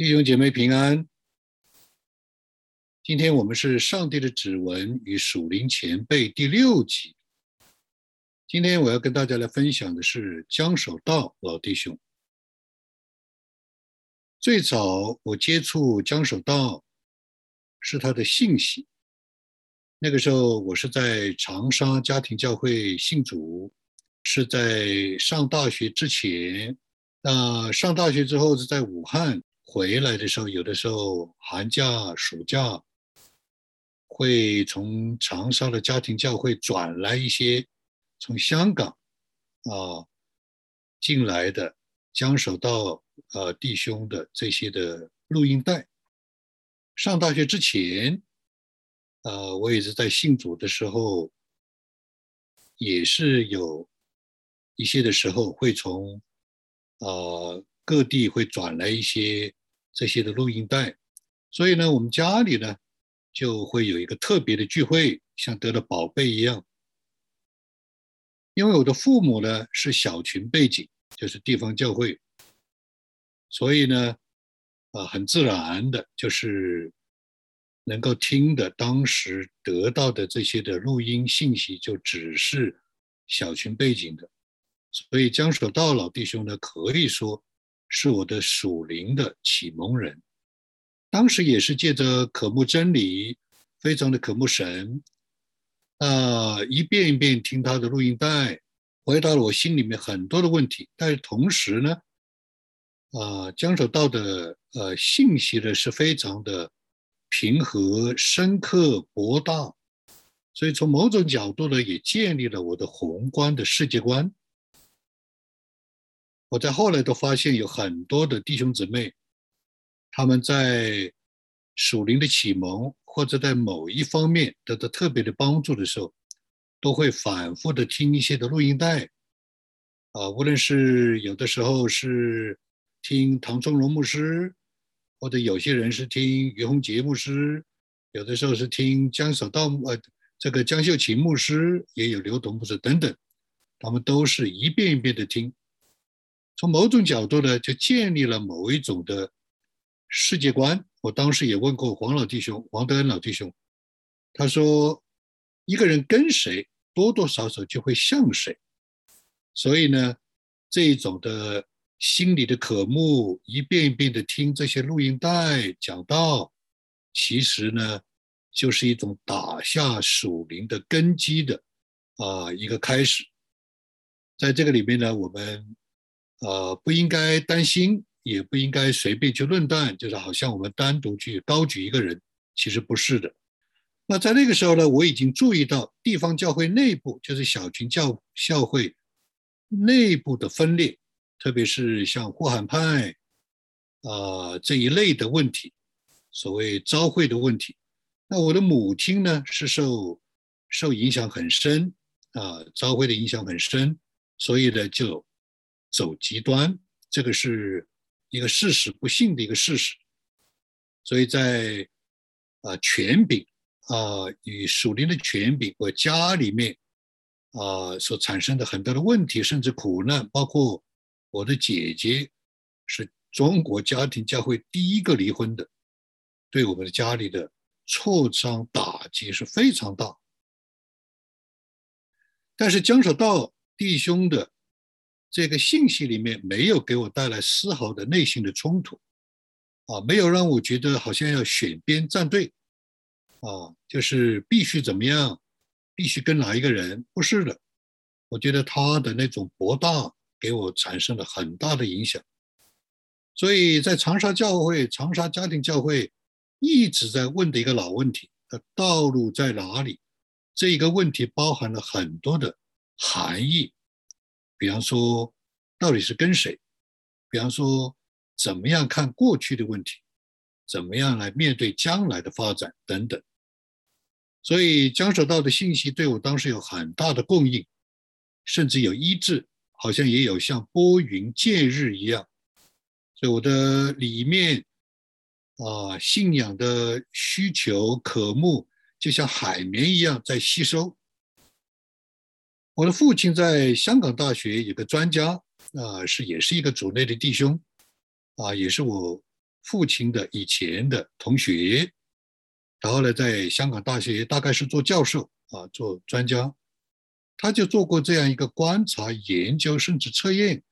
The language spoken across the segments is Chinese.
弟兄姐妹平安。今天我们是《上帝的指纹与属灵前辈》第六集。今天我要跟大家来分享的是江守道老弟兄。最早我接触江守道是他的信息，那个时候我是在长沙家庭教会信主，是在上大学之前。那上大学之后是在武汉。回来的时候，有的时候寒假、暑假会从长沙的家庭教会转来一些从香港啊进来的江守道呃弟兄的这些的录音带。上大学之前，呃，我也是在信主的时候，也是有一些的时候会从呃各地会转来一些。这些的录音带，所以呢，我们家里呢就会有一个特别的聚会，像得了宝贝一样。因为我的父母呢是小群背景，就是地方教会，所以呢，啊，很自然的就是能够听的，当时得到的这些的录音信息就只是小群背景的，所以江守道老弟兄呢可以说。是我的属灵的启蒙人，当时也是借着渴慕真理，非常的渴慕神，啊，一遍一遍听他的录音带，回答了我心里面很多的问题。但是同时呢，啊，江守道的呃信息呢是非常的平和、深刻、博大，所以从某种角度呢，也建立了我的宏观的世界观。我在后来都发现有很多的弟兄姊妹，他们在属灵的启蒙或者在某一方面得到特别的帮助的时候，都会反复的听一些的录音带，啊，无论是有的时候是听唐宗荣牧师，或者有些人是听于洪杰牧师，有的时候是听江守道呃这个江秀琴牧师，也有刘同牧师等等，他们都是一遍一遍的听。从某种角度呢，就建立了某一种的世界观。我当时也问过黄老弟兄、黄德恩老弟兄，他说，一个人跟谁，多多少少就会像谁。所以呢，这一种的心理的渴慕，一遍一遍的听这些录音带讲道，其实呢，就是一种打下属灵的根基的啊一个开始。在这个里面呢，我们。呃，不应该担心，也不应该随便去论断，就是好像我们单独去高举一个人，其实不是的。那在那个时候呢，我已经注意到地方教会内部，就是小群教教会内部的分裂，特别是像呼喊派啊这一类的问题，所谓召会的问题。那我的母亲呢，是受受影响很深啊，召会的影响很深，所以呢就。走极端，这个是一个事实，不幸的一个事实。所以在啊权柄啊与属灵的权柄，我家里面啊所产生的很多的问题，甚至苦难，包括我的姐姐是中国家庭教会第一个离婚的，对我们的家里的挫伤打击是非常大。但是江守道弟兄的。这个信息里面没有给我带来丝毫的内心的冲突，啊，没有让我觉得好像要选边站队，啊，就是必须怎么样，必须跟哪一个人？不是的，我觉得他的那种博大给我产生了很大的影响，所以在长沙教会、长沙家庭教会一直在问的一个老问题：道路在哪里？这一个问题包含了很多的含义。比方说，到底是跟谁？比方说，怎么样看过去的问题？怎么样来面对将来的发展等等？所以江守道的信息对我当时有很大的供应，甚至有医治，好像也有像拨云见日一样。所以我的里面啊，信仰的需求渴慕，就像海绵一样在吸收。我的父亲在香港大学有个专家，啊，是也是一个组内的弟兄，啊，也是我父亲的以前的同学，然后呢，在香港大学大概是做教授啊，做专家，他就做过这样一个观察、研究甚至测验，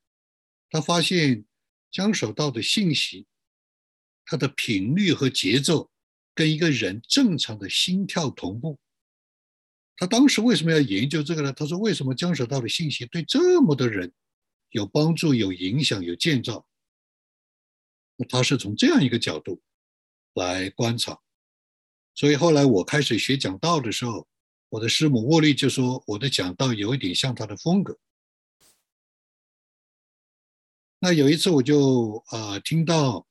他发现江守道的信息，它的频率和节奏跟一个人正常的心跳同步。他当时为什么要研究这个呢？他说：“为什么江守道的信息对这么多人有帮助、有影响、有建造？”他是从这样一个角度来观察。所以后来我开始学讲道的时候，我的师母沃利就说我的讲道有一点像他的风格。那有一次我就啊听到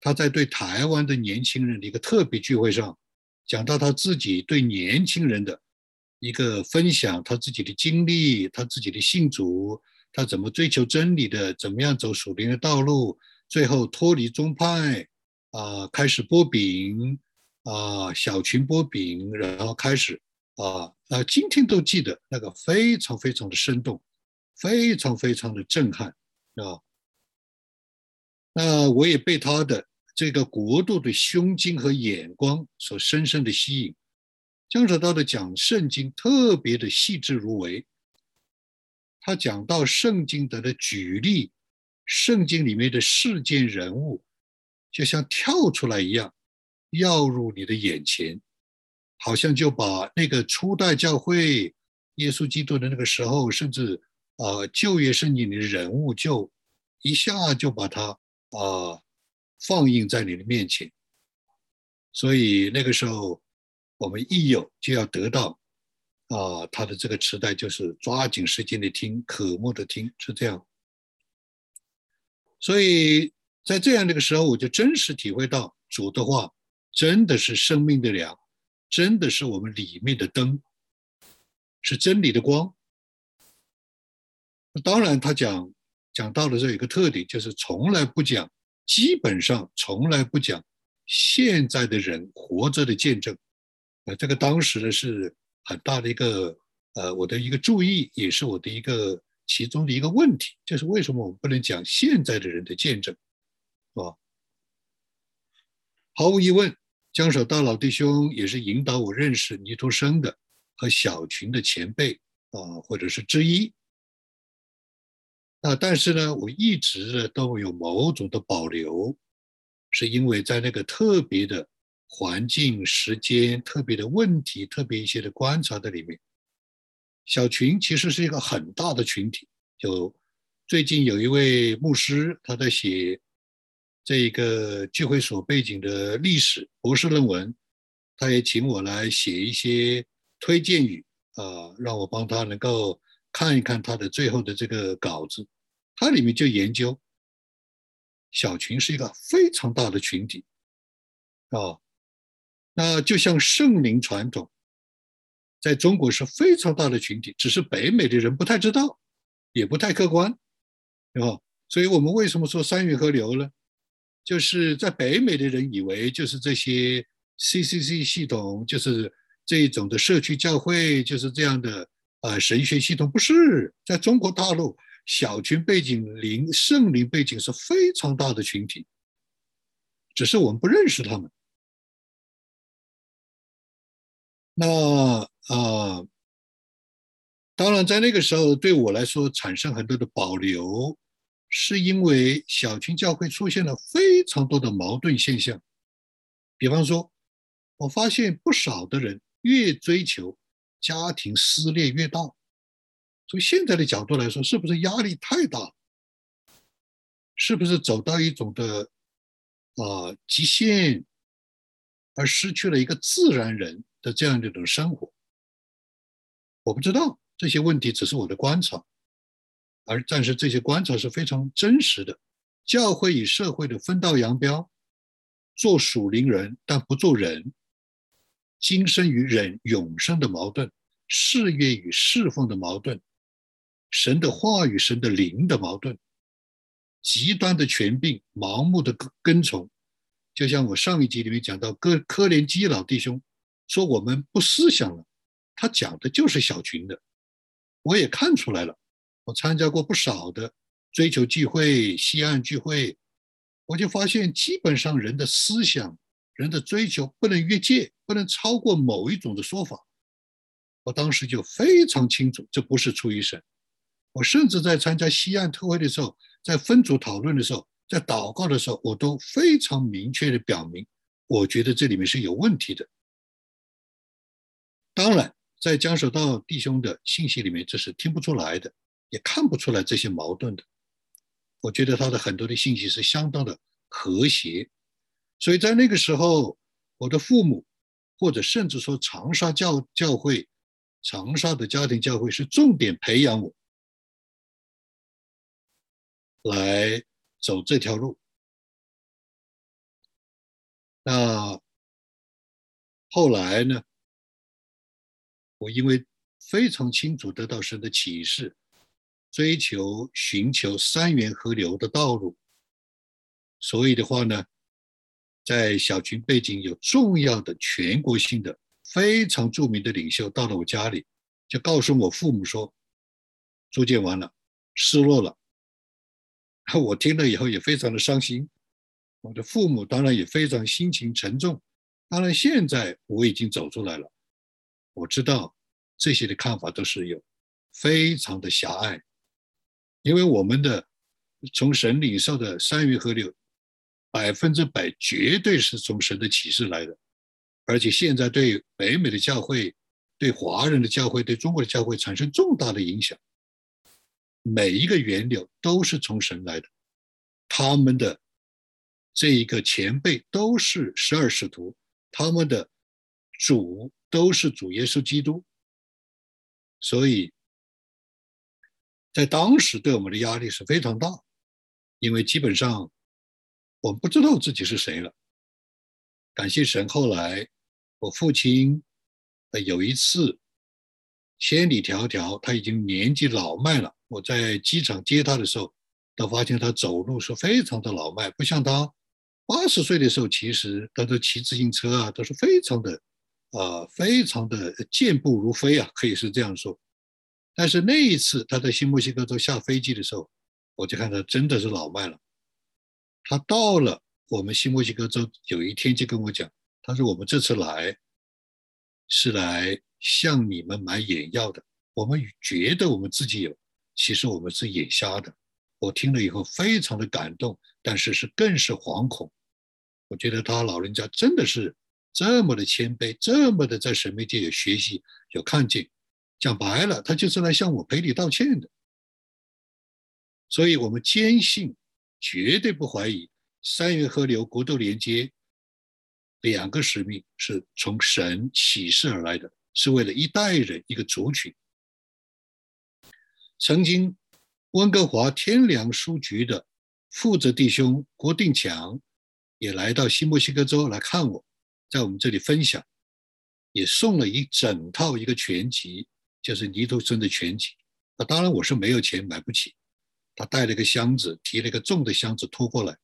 他在对台湾的年轻人的一个特别聚会上，讲到他自己对年轻人的。一个分享他自己的经历，他自己的信主，他怎么追求真理的，怎么样走属灵的道路，最后脱离宗派，啊，开始播饼，啊，小群播饼，然后开始，啊，啊，今天都记得那个非常非常的生动，非常非常的震撼，啊，那我也被他的这个国度的胸襟和眼光所深深的吸引。江守道的讲圣经特别的细致入微，他讲到圣经的的举例，圣经里面的事件人物，就像跳出来一样，耀入你的眼前，好像就把那个初代教会耶稣基督的那个时候，甚至啊旧约圣经里的人物，就一下就把它啊放映在你的面前，所以那个时候。我们一有就要得到，啊，他的这个磁带就是抓紧时间的听，渴慕的听，是这样。所以在这样的一个时候，我就真实体会到主的话真的是生命的粮，真的是我们里面的灯，是真理的光。当然，他讲讲到的这有一个特点，就是从来不讲，基本上从来不讲现在的人活着的见证。呃，这个当时呢是很大的一个呃，我的一个注意，也是我的一个其中的一个问题，就是为什么我们不能讲现在的人的见证，啊？毫无疑问，江守大老弟兄也是引导我认识尼徒生的和小群的前辈啊，或者是之一。啊，但是呢，我一直呢都有某种的保留，是因为在那个特别的。环境、时间、特别的问题、特别一些的观察的里面，小群其实是一个很大的群体。就最近有一位牧师，他在写这一个聚会所背景的历史博士论文，他也请我来写一些推荐语啊，让我帮他能够看一看他的最后的这个稿子。他里面就研究小群是一个非常大的群体啊。那就像圣灵传统，在中国是非常大的群体，只是北美的人不太知道，也不太客观，对吧？所以我们为什么说三元河流呢？就是在北美的人以为就是这些 CCC 系统，就是这一种的社区教会，就是这样的啊神学系统，不是在中国大陆小群背景、灵圣灵背景是非常大的群体，只是我们不认识他们。那啊，当然，在那个时候对我来说产生很多的保留，是因为小群教会出现了非常多的矛盾现象。比方说，我发现不少的人越追求家庭撕裂越大。从现在的角度来说，是不是压力太大？是不是走到一种的啊极限，而失去了一个自然人？的这样的一种生活，我不知道这些问题只是我的观察，而但是这些观察是非常真实的。教会与社会的分道扬镳，做属灵人但不做人，今生与人永生的矛盾，事业与侍奉的矛盾，神的话语、神的灵的矛盾，极端的权柄、盲目的跟从，就像我上一集里面讲到，科科连基老弟兄。说我们不思想了，他讲的就是小群的，我也看出来了。我参加过不少的追求聚会、西岸聚会，我就发现，基本上人的思想、人的追求不能越界，不能超过某一种的说法。我当时就非常清楚，这不是出于神。我甚至在参加西岸特会的时候，在分组讨论的时候，在祷告的时候，我都非常明确的表明，我觉得这里面是有问题的。当然，在江守道弟兄的信息里面，这是听不出来的，也看不出来这些矛盾的。我觉得他的很多的信息是相当的和谐，所以在那个时候，我的父母，或者甚至说长沙教教会、长沙的家庭教会，是重点培养我来走这条路。那后来呢？我因为非常清楚得到神的启示。追求、寻求三元河流的道路，所以的话呢，在小群背景有重要的全国性的、非常著名的领袖到了我家里，就告诉我父母说，租建完了，失落了。我听了以后也非常的伤心，我的父母当然也非常心情沉重。当然现在我已经走出来了，我知道这些的看法都是有非常的狭隘。因为我们的从神领受的三元河流，百分之百绝对是从神的启示来的，而且现在对北美的教会、对华人的教会、对中国的教会产生重大的影响。每一个源流都是从神来的，他们的这一个前辈都是十二使徒，他们的主都是主耶稣基督，所以。在当时对我们的压力是非常大，因为基本上我们不知道自己是谁了。感谢神，后来我父亲呃有一次千里迢迢，他已经年纪老迈了。我在机场接他的时候，都发现他走路是非常的老迈，不像他八十岁的时候，其实他都骑自行车啊都是非常的啊非常的健步如飞啊，可以是这样说。但是那一次他在新墨西哥州下飞机的时候，我就看他真的是老迈了。他到了我们新墨西哥州，有一天就跟我讲，他说：“我们这次来是来向你们买眼药的。我们觉得我们自己有，其实我们是眼瞎的。”我听了以后非常的感动，但是是更是惶恐。我觉得他老人家真的是这么的谦卑，这么的在神秘界有学习有看见。讲白了，他就是来向我赔礼道歉的。所以，我们坚信，绝对不怀疑，三元河流国度连接两个使命是从神启示而来的，是为了一代人一个族群。曾经，温哥华天良书局的负责弟兄郭定强也来到新墨西哥州来看我，在我们这里分享，也送了一整套一个全集。就是尼托生的全集，那当然我是没有钱买不起。他带了个箱子，提了个重的箱子拖过来。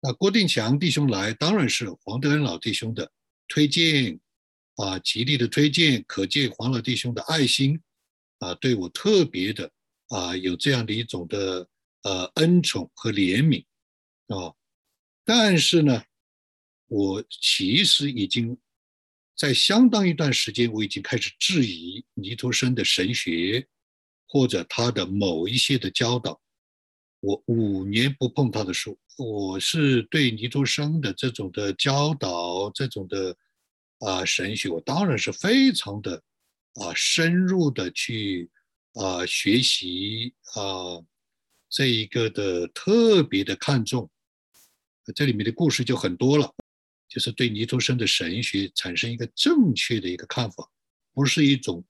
那郭定强弟兄来，当然是黄德恩老弟兄的推荐啊，极力的推荐，可见黄老弟兄的爱心啊，对我特别的啊，有这样的一种的呃恩宠和怜悯啊。但是呢，我其实已经。在相当一段时间，我已经开始质疑尼托生的神学，或者他的某一些的教导。我五年不碰他的书，我是对尼托生的这种的教导，这种的啊神学，我当然是非常的啊深入的去啊学习啊这一个的特别的看重。这里面的故事就很多了。就是对尼托生的神学产生一个正确的一个看法，不是一种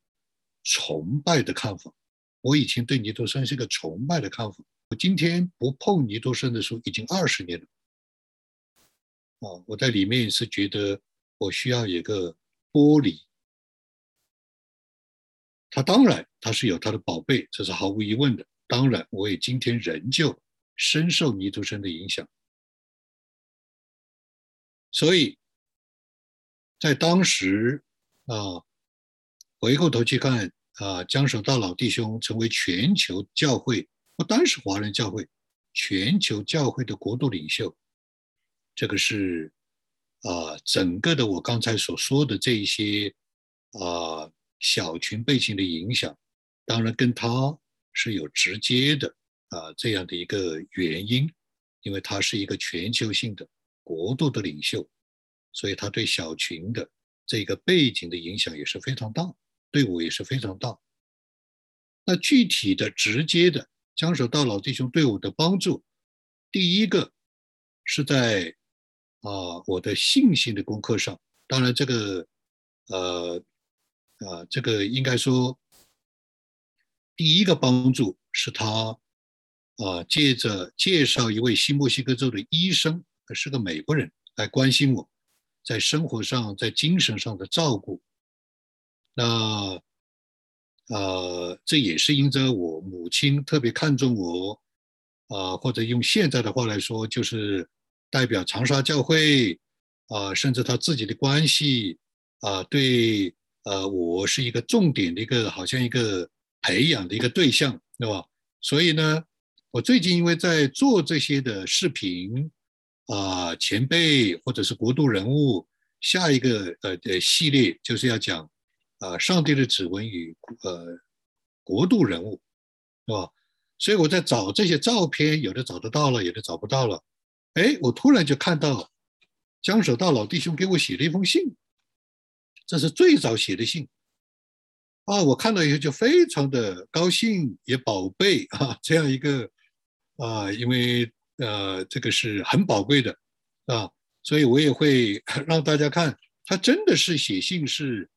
崇拜的看法。我以前对尼托生是一个崇拜的看法，我今天不碰尼托生的书已经二十年了。啊，我在里面是觉得我需要一个剥离。他当然他是有他的宝贝，这是毫无疑问的。当然，我也今天仍旧深受尼托生的影响。所以，在当时啊，回过头去看啊，江守道老弟兄成为全球教会，不单是华人教会，全球教会的国度领袖。这个是啊，整个的我刚才所说的这一些啊小群背景的影响，当然跟他是有直接的啊这样的一个原因，因为他是一个全球性的国度的领袖，所以他对小群的这个背景的影响也是非常大，对我也是非常大。那具体的、直接的，江守道老弟兄对我的帮助，第一个是在。啊，我的信心的功课上，当然这个，呃，啊，这个应该说，第一个帮助是他，啊，借着介绍一位新墨西哥州的医生，是个美国人，来关心我，在生活上、在精神上的照顾。那，呃，这也是因着我母亲特别看重我，啊，或者用现在的话来说，就是。代表长沙教会啊，甚至他自己的关系啊，对呃，我是一个重点的一个，好像一个培养的一个对象，对吧？所以呢，我最近因为在做这些的视频啊，前辈或者是国度人物，下一个呃的系列就是要讲啊，上帝的指纹与呃国度人物，是吧？所以我在找这些照片，有的找得到了，有的找不到了。哎，我突然就看到江守道老弟兄给我写了一封信，这是最早写的信啊！我看到以后就非常的高兴，也宝贝啊，这样一个啊，因为呃，这个是很宝贵的啊，所以我也会 让大家看，他真的是写信是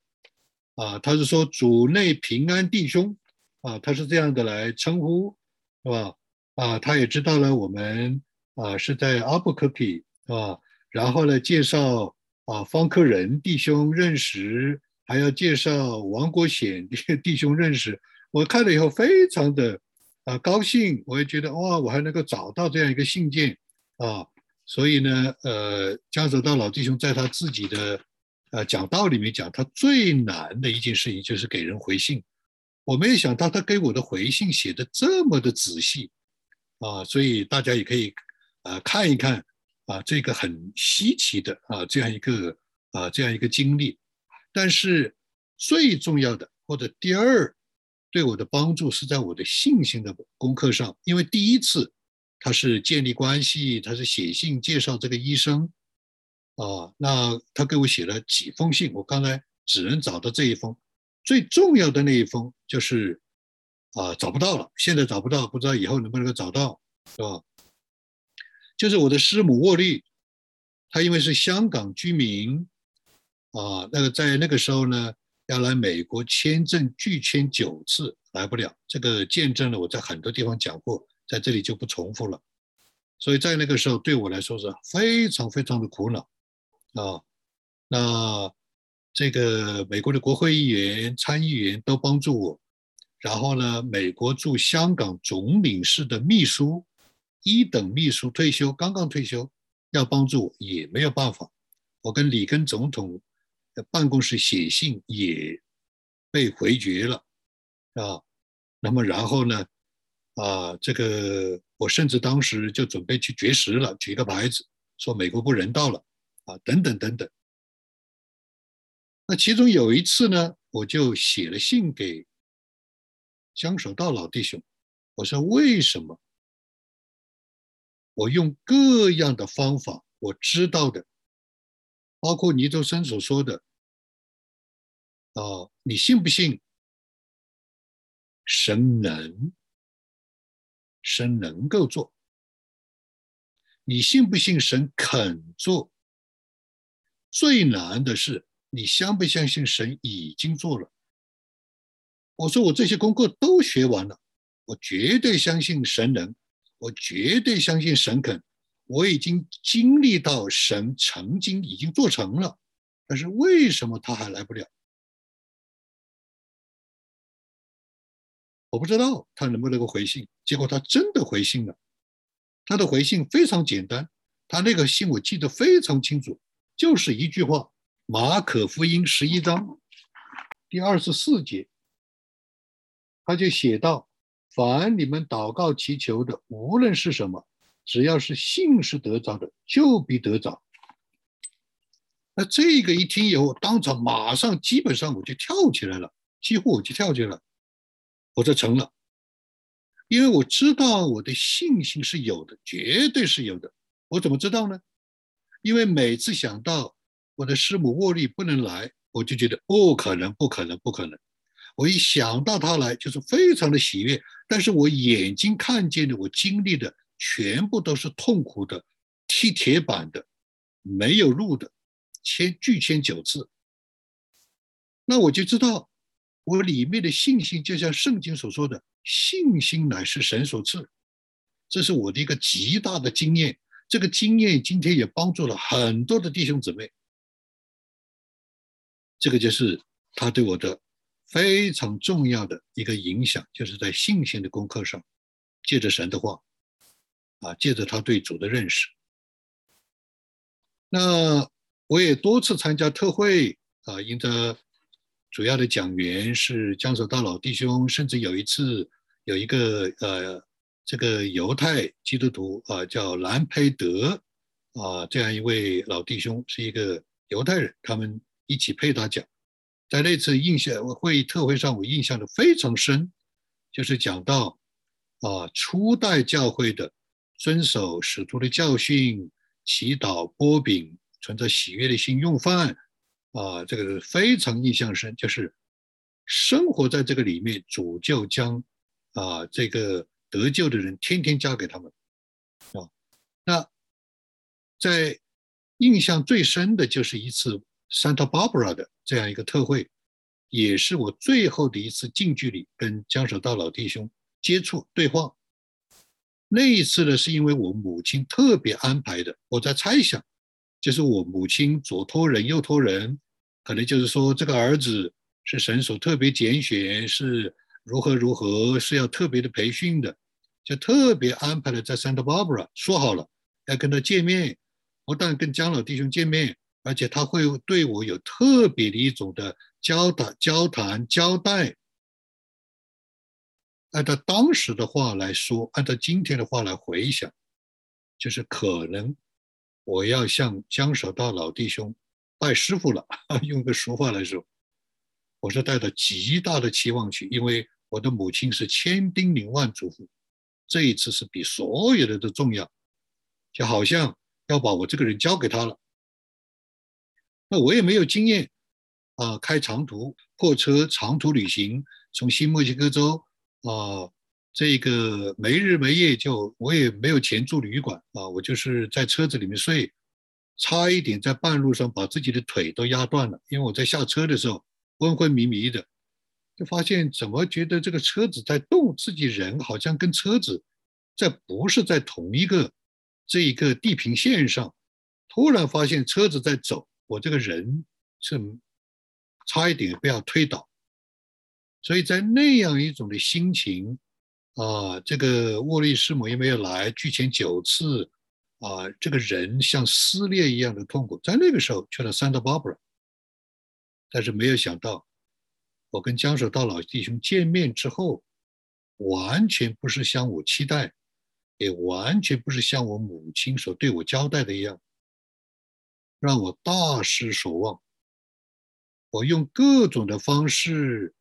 啊，他是说主内平安弟兄啊，他是这样的来称呼，是吧？啊，他也知道了我们。啊，是在阿布克皮啊，然后呢，介绍啊方克仁弟兄认识，还要介绍王国显 弟兄认识。我看了以后非常的啊高兴，我也觉得哇，我还能够找到这样一个信件啊。所以呢，呃，江泽道老弟兄在他自己的呃讲道里面讲，他最难的一件事情就是给人回信。我没有想到他给我的回信写的这么的仔细啊，所以大家也可以。啊，看一看啊，这个很稀奇的啊，这样一个啊，这样一个经历。但是最重要的，或者第二对我的帮助是在我的信心的功课上。因为第一次他是建立关系，他是写信介绍这个医生啊，那他给我写了几封信，我刚才只能找到这一封。最重要的那一封就是啊，找不到了，现在找不到，不知道以后能不能够找到，是吧？就是我的师母沃利，她因为是香港居民，啊，那个在那个时候呢，要来美国签证拒签九次来不了，这个见证了我在很多地方讲过，在这里就不重复了。所以在那个时候对我来说是非常非常的苦恼，啊，那这个美国的国会议员、参议员都帮助我，然后呢，美国驻香港总领事的秘书。一等秘书退休，刚刚退休，要帮助我也没有办法。我跟里根总统办公室写信也被回绝了啊。那么然后呢？啊，这个我甚至当时就准备去绝食了，举个牌子说美国不人道了啊，等等等等。那其中有一次呢，我就写了信给江守道老弟兄，我说为什么？我用各样的方法，我知道的，包括尼周生所说的，啊，你信不信？神能，神能够做。你信不信神肯做？最难的是，你相不相信神已经做了？我说我这些功课都学完了，我绝对相信神能。我绝对相信神肯，我已经经历到神曾经已经做成了，但是为什么他还来不了？我不知道他能不能够回信。结果他真的回信了，他的回信非常简单，他那个信我记得非常清楚，就是一句话：马可福音十一章第二十四节，他就写到。凡你们祷告祈求的，无论是什么，只要是信是得着的，就必得着。那这个一听以后，当场马上基本上我就跳起来了，几乎我就跳起来了。我说成了，因为我知道我的信心是有的，绝对是有的。我怎么知道呢？因为每次想到我的师母沃利不能来，我就觉得不可能，不可能，不可能。我一想到他来，就是非常的喜悦。但是我眼睛看见的，我经历的全部都是痛苦的、踢铁板的、没有路的，签拒签九次。那我就知道，我里面的信心，就像圣经所说的，信心乃是神所赐。这是我的一个极大的经验。这个经验今天也帮助了很多的弟兄姊妹。这个就是他对我的非常重要的一个影响，就是在信心的功课上，借着神的话，啊，借着他对主的认识。那我也多次参加特会啊，因着主要的讲员是江守大老弟兄，甚至有一次有一个呃。这个犹太基督徒啊，叫兰培德啊，这样一位老弟兄是一个犹太人，他们一起配他讲，在那次印象会议特会上，我印象的非常深，就是讲到啊，初代教会的遵守使徒的教训，祈祷、波饼，存着喜悦的心用饭啊，这个非常印象深，就是生活在这个里面，主就将啊这个。得救的人天天交给他们，啊，那在印象最深的就是一次 Santa Barbara 的这样一个特会，也是我最后的一次近距离跟江守道老弟兄接触对话。那一次呢，是因为我母亲特别安排的，我在猜想，就是我母亲左托人右托人，可能就是说这个儿子是神所特别拣选，是如何如何，是要特别的培训的。就特别安排了在 Santa Barbara，说好了要跟他见面，不但跟江老弟兄见面，而且他会对我有特别的一种的交谈、交谈、交代。按照当时的话来说，按照今天的话来回想，就是可能我要向江守道老弟兄拜师傅了。用个俗话来说，我是带着极大的期望去，因为我的母亲是千叮咛万嘱咐。这一次是比所有的都重要，就好像要把我这个人交给他了。那我也没有经验啊，开长途货车长途旅行，从新墨西哥州啊，这个没日没夜就我也没有钱住旅馆啊，我就是在车子里面睡，差一点在半路上把自己的腿都压断了，因为我在下车的时候昏昏迷迷的。就发现怎么觉得这个车子在动，自己人好像跟车子在不是在同一个这一个地平线上，突然发现车子在走，我这个人是差一点被要推倒，所以在那样一种的心情啊，这个沃利师母也没有来，拒前九次啊，这个人像撕裂一样的痛苦，在那个时候去了 Santa Barbara，但是没有想到。我跟江守道老弟兄见面之后，完全不是像我期待，也完全不是像我母亲所对我交代的一样，让我大失所望。我用各种的方式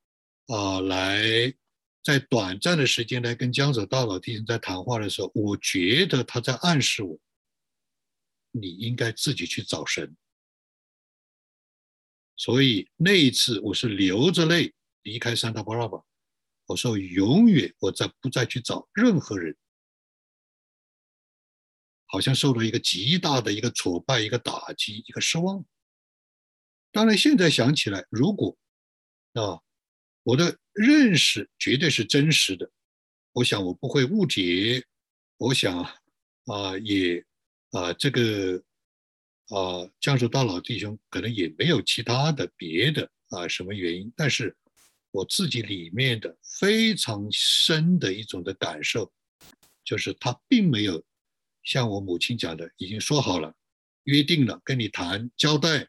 啊，来在短暂的时间来跟江守道老弟兄在谈话的时候，我觉得他在暗示我，你应该自己去找神。所以那一次，我是流着泪离开桑塔巴拉巴。我说永远，我再不再去找任何人，好像受到一个极大的一个挫败、一个打击、一个失望。当然，现在想起来，如果啊，我的认识绝对是真实的，我想我不会误解。我想啊，也啊，这个。啊，江州大佬弟兄可能也没有其他的别的啊什么原因，但是我自己里面的非常深的一种的感受，就是他并没有像我母亲讲的，已经说好了，约定了跟你谈交代，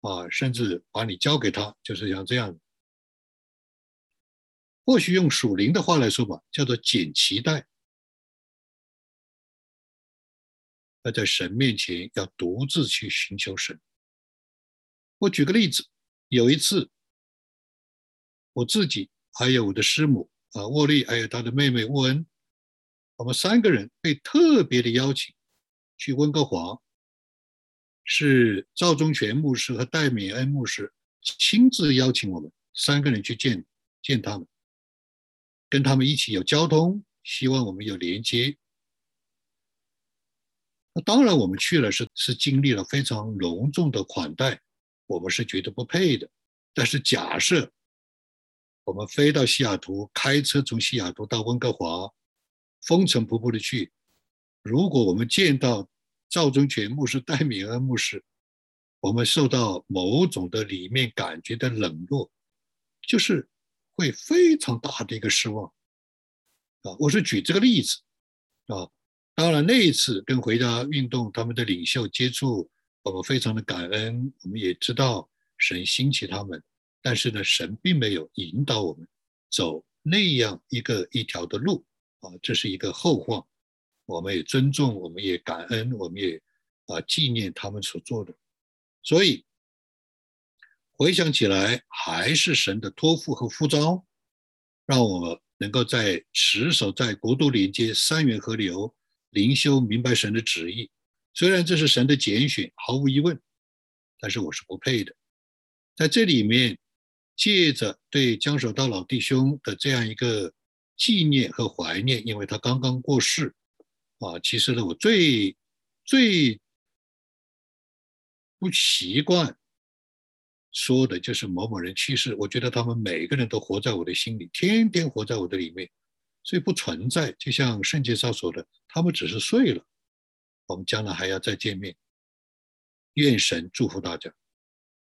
啊，甚至把你交给他，就是像这样。或许用属灵的话来说吧，叫做捡脐带。要在神面前要独自去寻求神。我举个例子，有一次，我自己还有我的师母啊沃利，还有他的妹妹沃恩，我们三个人被特别的邀请去温哥华，是赵忠全牧师和戴敏恩牧师亲自邀请我们三个人去见见他们，跟他们一起有交通，希望我们有连接。那当然，我们去了是是经历了非常隆重的款待，我们是觉得不配的。但是假设我们飞到西雅图，开车从西雅图到温哥华，风尘仆仆的去，如果我们见到赵忠全牧师、戴敏恩牧师，我们受到某种的里面感觉的冷落，就是会非常大的一个失望啊！我是举这个例子啊。当然，那一次跟回家运动他们的领袖接触，我们非常的感恩。我们也知道神兴起他们，但是呢，神并没有引导我们走那样一个一条的路啊，这是一个后话。我们也尊重，我们也感恩，我们也啊纪念他们所做的。所以回想起来，还是神的托付和呼召，让我能够在持守在国度连接三元河流。灵修明白神的旨意，虽然这是神的拣选，毫无疑问，但是我是不配的。在这里面，借着对江守道老弟兄的这样一个纪念和怀念，因为他刚刚过世啊。其实呢，我最最不习惯说的就是某某人去世。我觉得他们每个人都活在我的心里，天天活在我的里面。所以不存在，就像圣经上说的，他们只是睡了，我们将来还要再见面。愿神祝福大家。